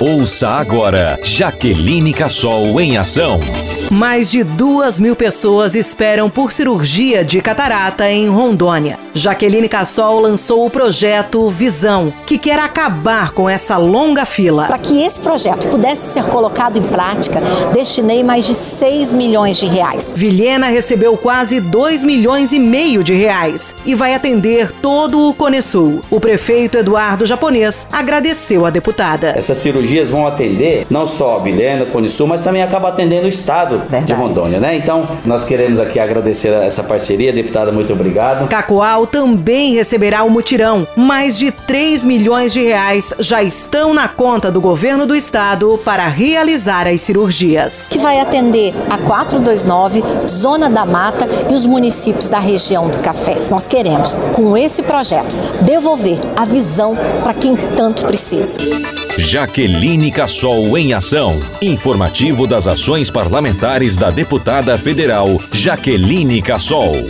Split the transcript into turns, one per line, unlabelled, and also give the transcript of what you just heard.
Ouça agora Jaqueline Cassol em ação.
Mais de duas mil pessoas esperam por cirurgia de catarata em Rondônia. Jaqueline Cassol lançou o projeto Visão, que quer acabar com essa longa fila.
Para que esse projeto pudesse ser colocado em prática, destinei mais de 6 milhões de reais.
Vilhena recebeu quase 2 milhões e meio de reais e vai atender todo o Cone Sul. O prefeito Eduardo Japonês agradeceu a deputada.
Essas cirurgias vão atender não só a Vilhena, Cone Sul, mas também acaba atendendo o estado Verdade. de Rondônia, né? Então, nós queremos aqui agradecer essa parceria, deputada, muito obrigado.
Cacoal também receberá o mutirão. Mais de 3 milhões de reais já estão na conta do governo do estado para realizar as cirurgias.
Que vai atender a 429, Zona da Mata e os municípios da região do Café. Nós queremos, com esse projeto, devolver a visão para quem tanto precisa.
Jaqueline Cassol em ação. Informativo das ações parlamentares da deputada federal Jaqueline Cassol.